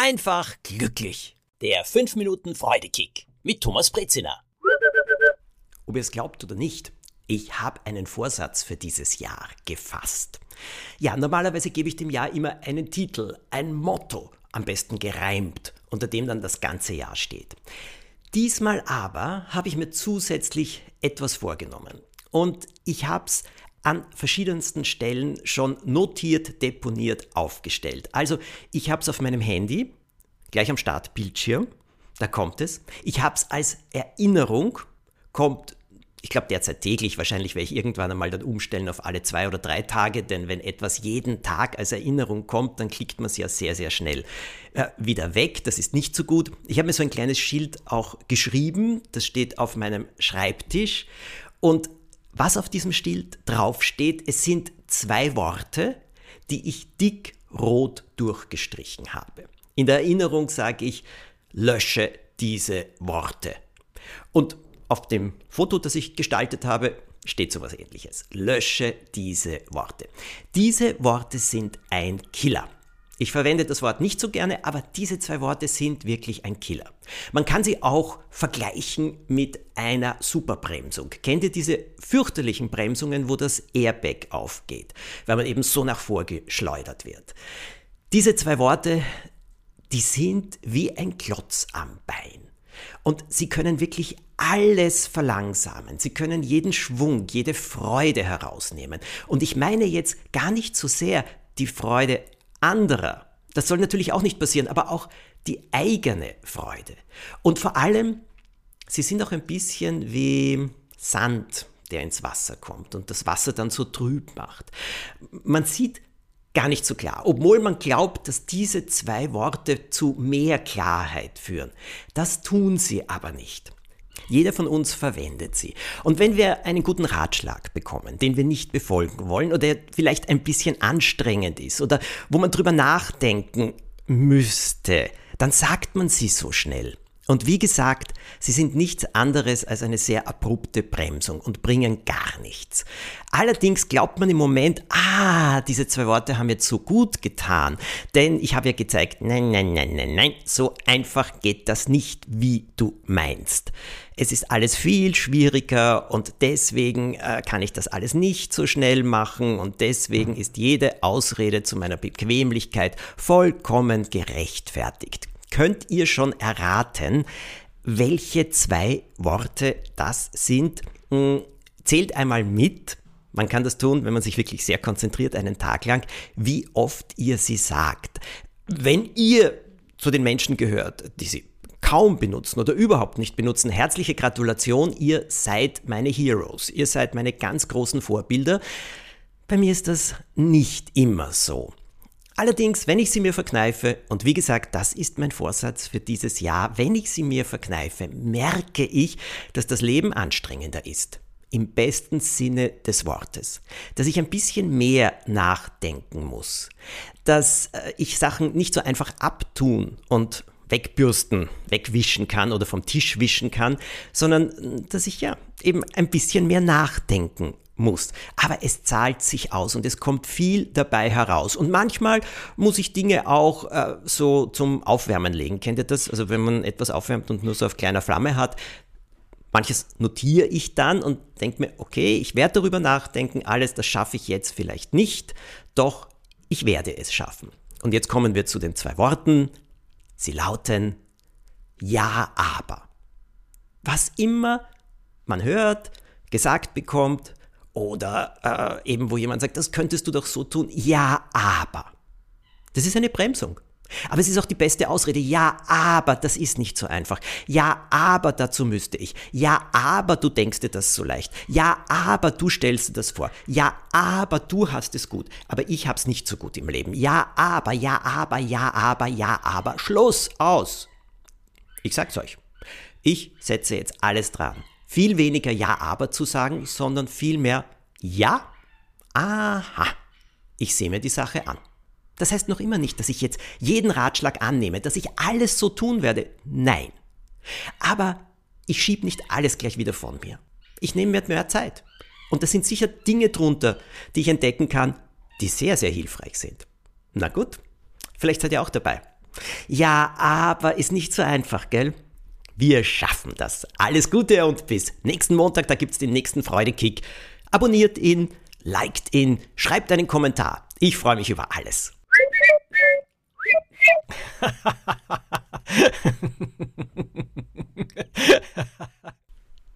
einfach glücklich. Der 5 Minuten Freudekick mit Thomas Brezina. Ob ihr es glaubt oder nicht, ich habe einen Vorsatz für dieses Jahr gefasst. Ja, normalerweise gebe ich dem Jahr immer einen Titel, ein Motto, am besten gereimt, unter dem dann das ganze Jahr steht. Diesmal aber habe ich mir zusätzlich etwas vorgenommen. Und ich habe es an verschiedensten Stellen schon notiert, deponiert, aufgestellt. Also ich habe es auf meinem Handy, gleich am Startbildschirm, da kommt es. Ich habe es als Erinnerung, kommt, ich glaube derzeit täglich, wahrscheinlich werde ich irgendwann einmal dann umstellen auf alle zwei oder drei Tage, denn wenn etwas jeden Tag als Erinnerung kommt, dann klickt man es ja sehr, sehr schnell äh, wieder weg. Das ist nicht so gut. Ich habe mir so ein kleines Schild auch geschrieben, das steht auf meinem Schreibtisch und was auf diesem Schild draufsteht, es sind zwei Worte, die ich dick rot durchgestrichen habe. In der Erinnerung sage ich, lösche diese Worte. Und auf dem Foto, das ich gestaltet habe, steht so etwas ähnliches. Lösche diese Worte. Diese Worte sind ein Killer. Ich verwende das Wort nicht so gerne, aber diese zwei Worte sind wirklich ein Killer. Man kann sie auch vergleichen mit einer Superbremsung. Kennt ihr diese fürchterlichen Bremsungen, wo das Airbag aufgeht, weil man eben so nach vorgeschleudert wird? Diese zwei Worte, die sind wie ein Klotz am Bein. Und sie können wirklich alles verlangsamen. Sie können jeden Schwung, jede Freude herausnehmen. Und ich meine jetzt gar nicht so sehr die Freude anderer. Das soll natürlich auch nicht passieren, aber auch die eigene Freude. Und vor allem, sie sind auch ein bisschen wie Sand, der ins Wasser kommt und das Wasser dann so trüb macht. Man sieht gar nicht so klar, obwohl man glaubt, dass diese zwei Worte zu mehr Klarheit führen. Das tun sie aber nicht. Jeder von uns verwendet sie. Und wenn wir einen guten Ratschlag bekommen, den wir nicht befolgen wollen oder der vielleicht ein bisschen anstrengend ist oder wo man drüber nachdenken müsste, dann sagt man sie so schnell. Und wie gesagt, sie sind nichts anderes als eine sehr abrupte Bremsung und bringen gar nichts. Allerdings glaubt man im Moment, ah, diese zwei Worte haben jetzt so gut getan, denn ich habe ja gezeigt, nein, nein, nein, nein, nein, so einfach geht das nicht, wie du meinst. Es ist alles viel schwieriger und deswegen äh, kann ich das alles nicht so schnell machen und deswegen ist jede Ausrede zu meiner Bequemlichkeit vollkommen gerechtfertigt könnt ihr schon erraten, welche zwei Worte das sind. Hm, zählt einmal mit, man kann das tun, wenn man sich wirklich sehr konzentriert, einen Tag lang, wie oft ihr sie sagt. Wenn ihr zu den Menschen gehört, die sie kaum benutzen oder überhaupt nicht benutzen, herzliche Gratulation, ihr seid meine Heroes, ihr seid meine ganz großen Vorbilder. Bei mir ist das nicht immer so. Allerdings, wenn ich sie mir verkneife, und wie gesagt, das ist mein Vorsatz für dieses Jahr, wenn ich sie mir verkneife, merke ich, dass das Leben anstrengender ist. Im besten Sinne des Wortes. Dass ich ein bisschen mehr nachdenken muss. Dass äh, ich Sachen nicht so einfach abtun und wegbürsten, wegwischen kann oder vom Tisch wischen kann, sondern dass ich ja eben ein bisschen mehr nachdenken muss. Aber es zahlt sich aus und es kommt viel dabei heraus. Und manchmal muss ich Dinge auch äh, so zum Aufwärmen legen. Kennt ihr das? Also wenn man etwas aufwärmt und nur so auf kleiner Flamme hat, manches notiere ich dann und denke mir, okay, ich werde darüber nachdenken, alles, das schaffe ich jetzt vielleicht nicht, doch ich werde es schaffen. Und jetzt kommen wir zu den zwei Worten. Sie lauten Ja, aber. Was immer man hört, gesagt bekommt, oder äh, eben wo jemand sagt, das könntest du doch so tun. Ja, aber. Das ist eine Bremsung. Aber es ist auch die beste Ausrede. Ja, aber das ist nicht so einfach. Ja, aber dazu müsste ich. Ja, aber du denkst dir das so leicht. Ja, aber du stellst dir das vor. Ja, aber du hast es gut. Aber ich hab's nicht so gut im Leben. Ja, aber, ja, aber, ja, aber, ja, aber. Schluss aus. Ich sag's euch. Ich setze jetzt alles dran viel weniger Ja, aber zu sagen, sondern vielmehr Ja, aha, ich sehe mir die Sache an. Das heißt noch immer nicht, dass ich jetzt jeden Ratschlag annehme, dass ich alles so tun werde. Nein. Aber ich schiebe nicht alles gleich wieder von mir. Ich nehme mir mehr Zeit. Und da sind sicher Dinge drunter, die ich entdecken kann, die sehr, sehr hilfreich sind. Na gut, vielleicht seid ihr auch dabei. Ja, aber ist nicht so einfach, gell? Wir schaffen das. Alles Gute und bis nächsten Montag, da gibt es den nächsten Freudekick. Abonniert ihn, liked ihn, schreibt einen Kommentar. Ich freue mich über alles.